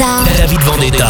Vendetta. David Vendetta.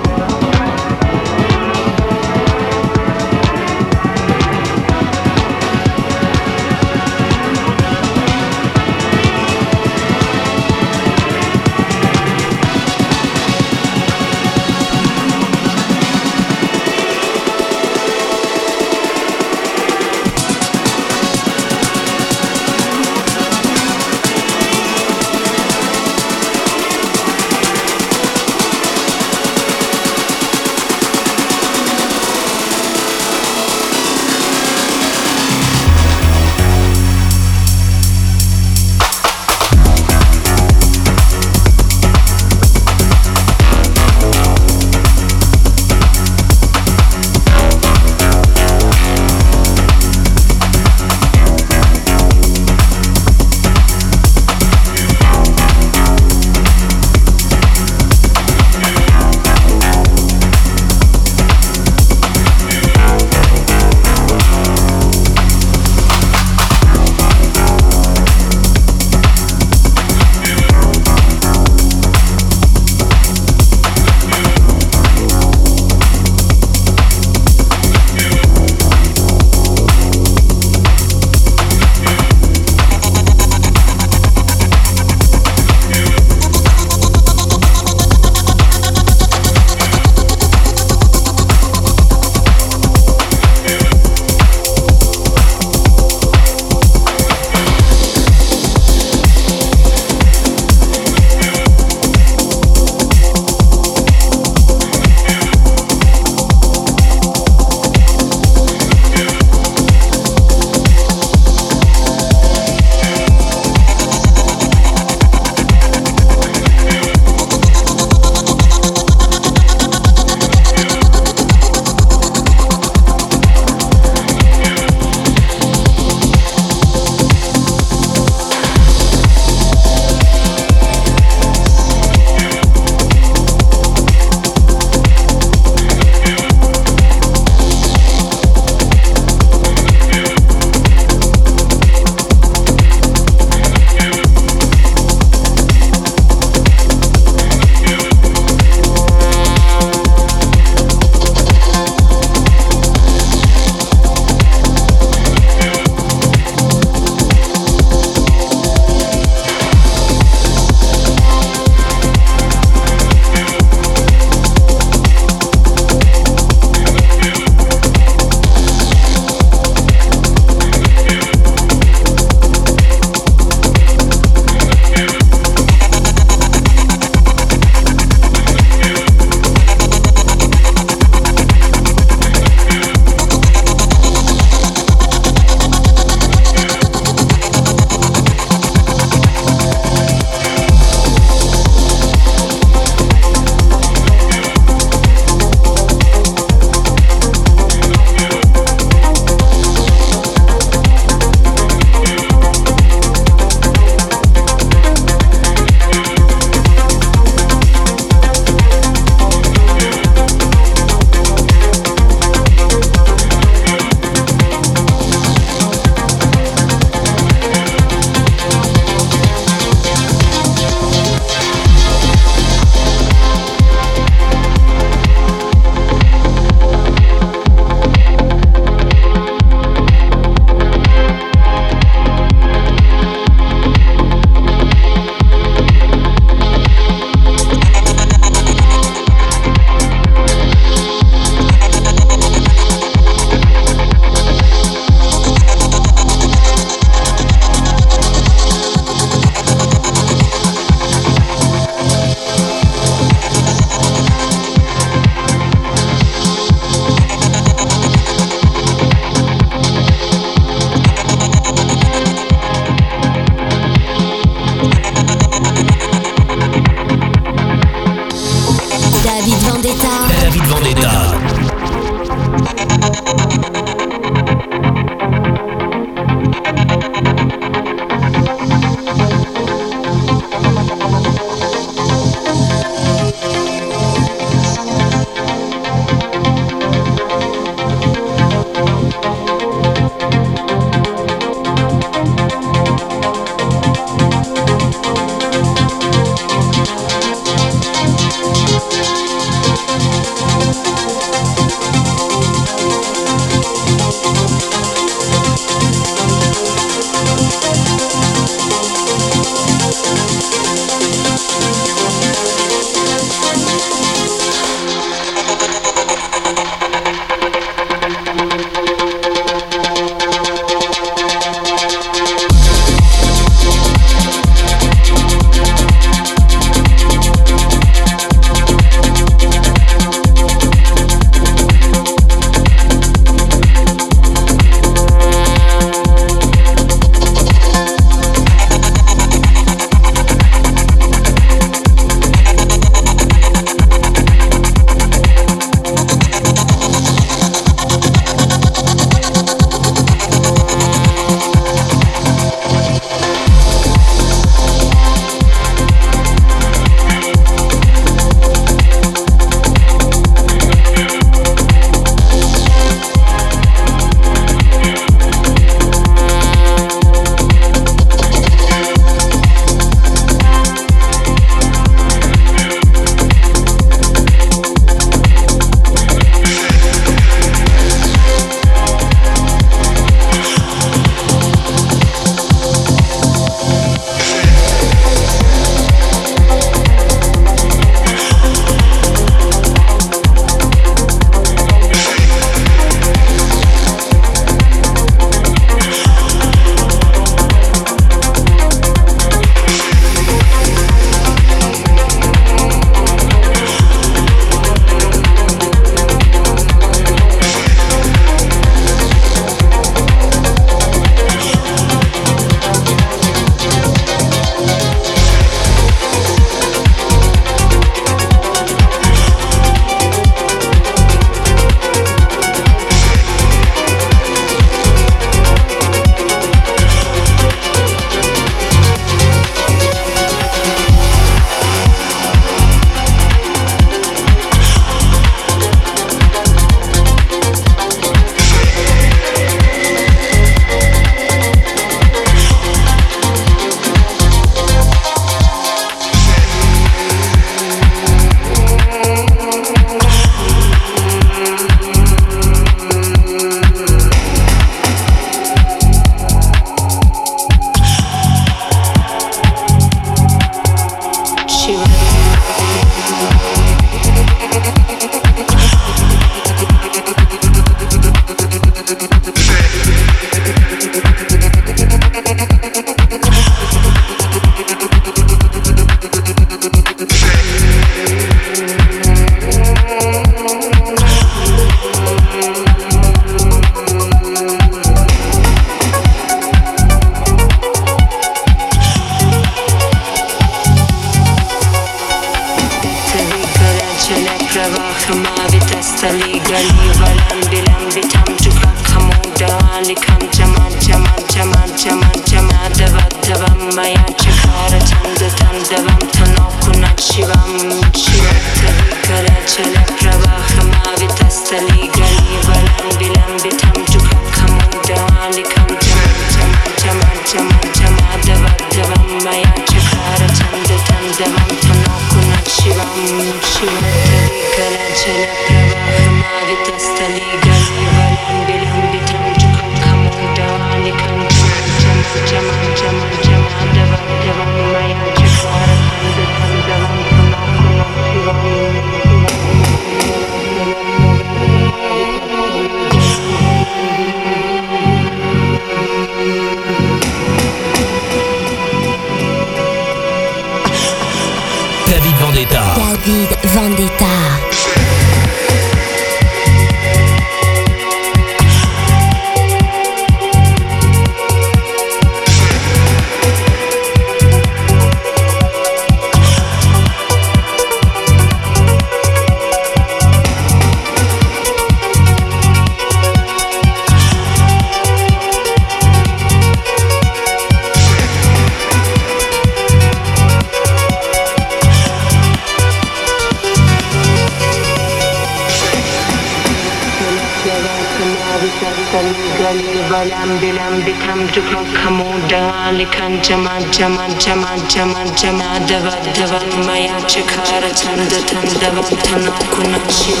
ብርጭቆ ከሞዳል ከንጀማጀማጀማ ጀማጀማ ደባ ደባ ማያች ካረ ተንደ ተንደባ ተናኩና ሽባ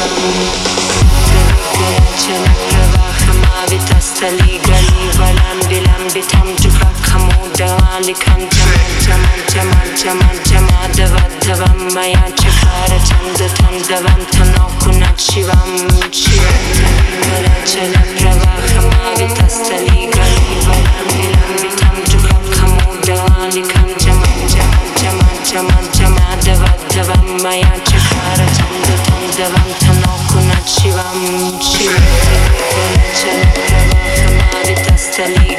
ያችረባ به تستلی گلی ولم دلم به تم جفا کمو دوان لکن جمان جمان جمان جمان جما دوان دوان میا چکار تند تند دوان تنا کنن شیوام چیه مرا چلم روا خما به تستلی گلی ولم دلم به تم جفا کمو دوان لکن جمان جمان جمان جمان جما دوان دوان میا تنا شیوام Yeah.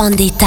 Vendetta.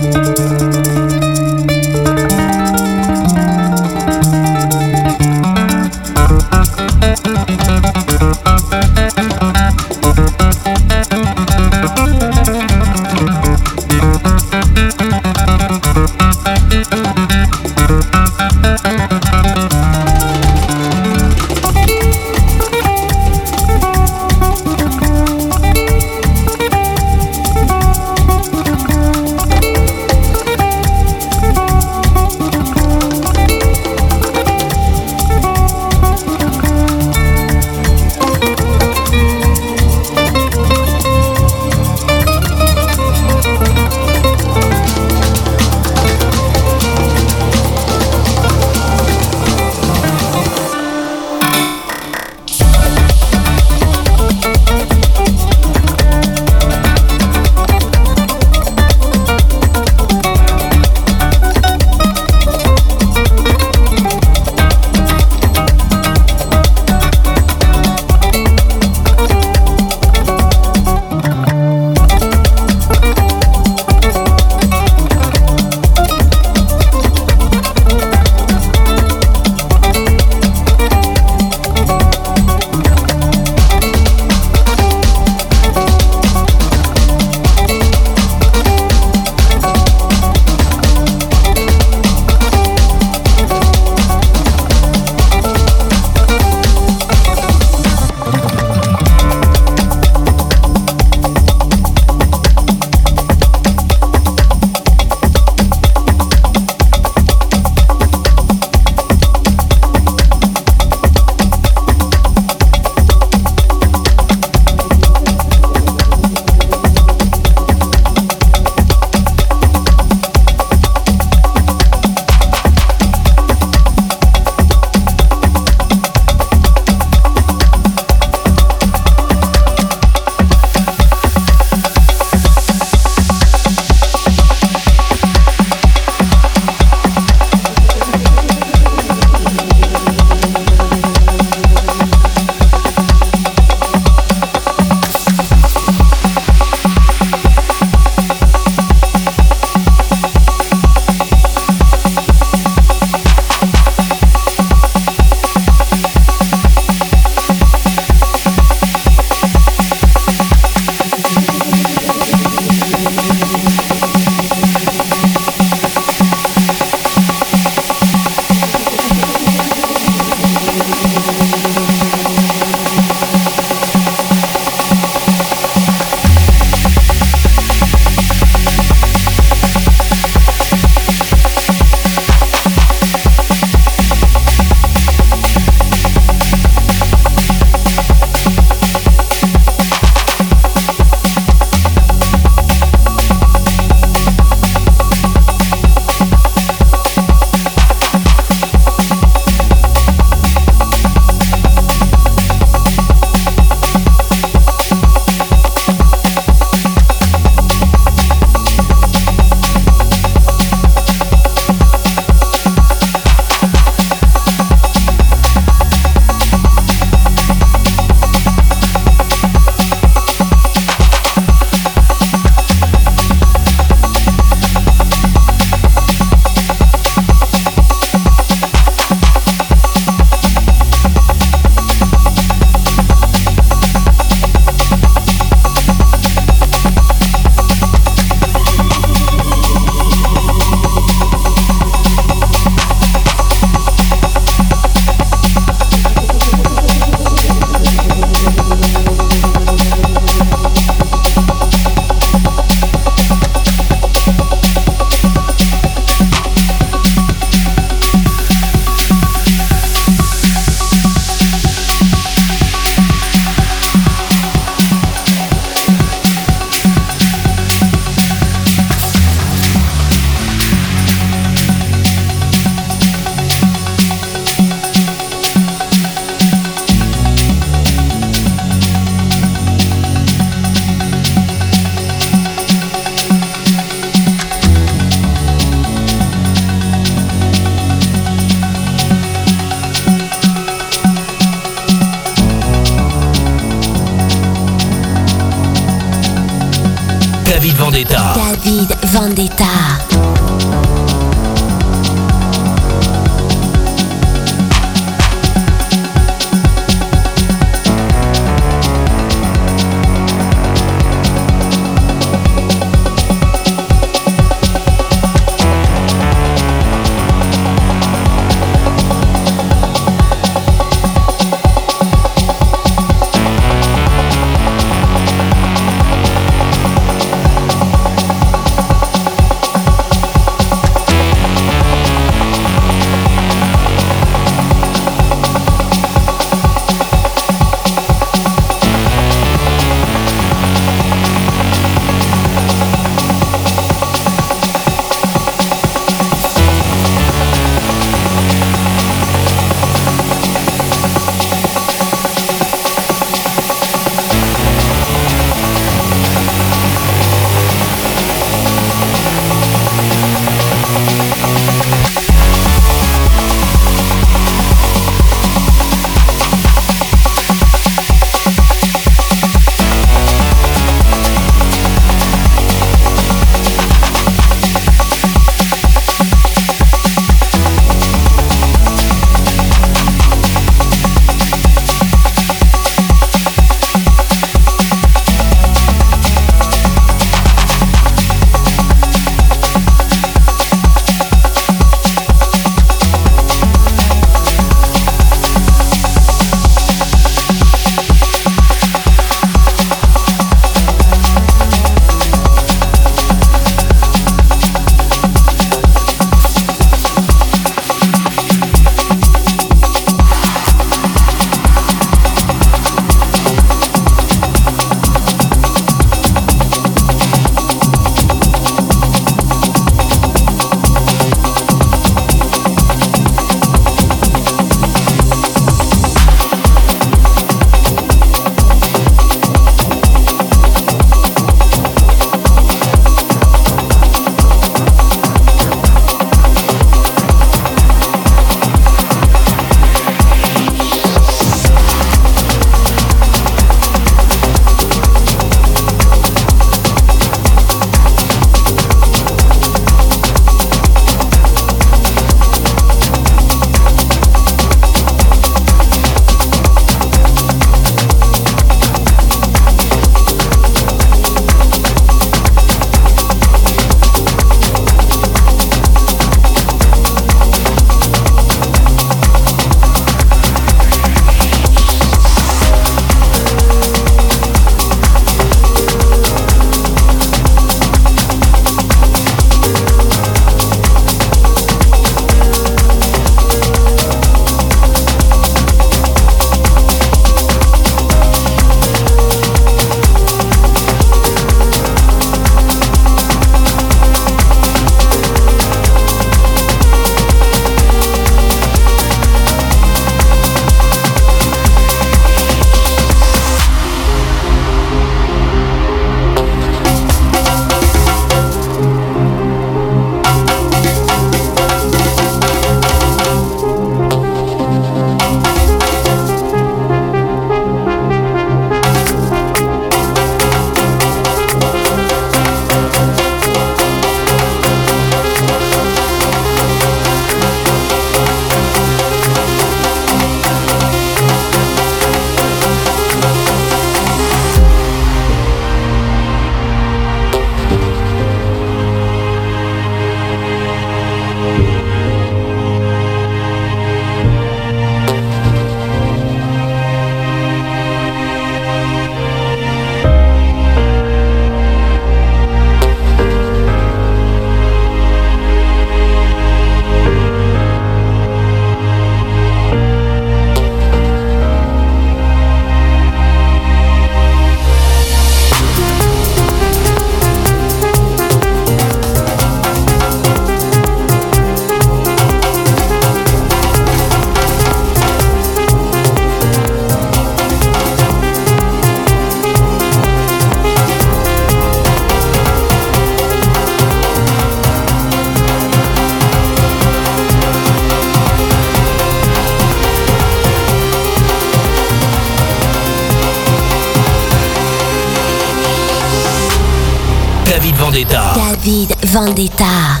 David Vendetta.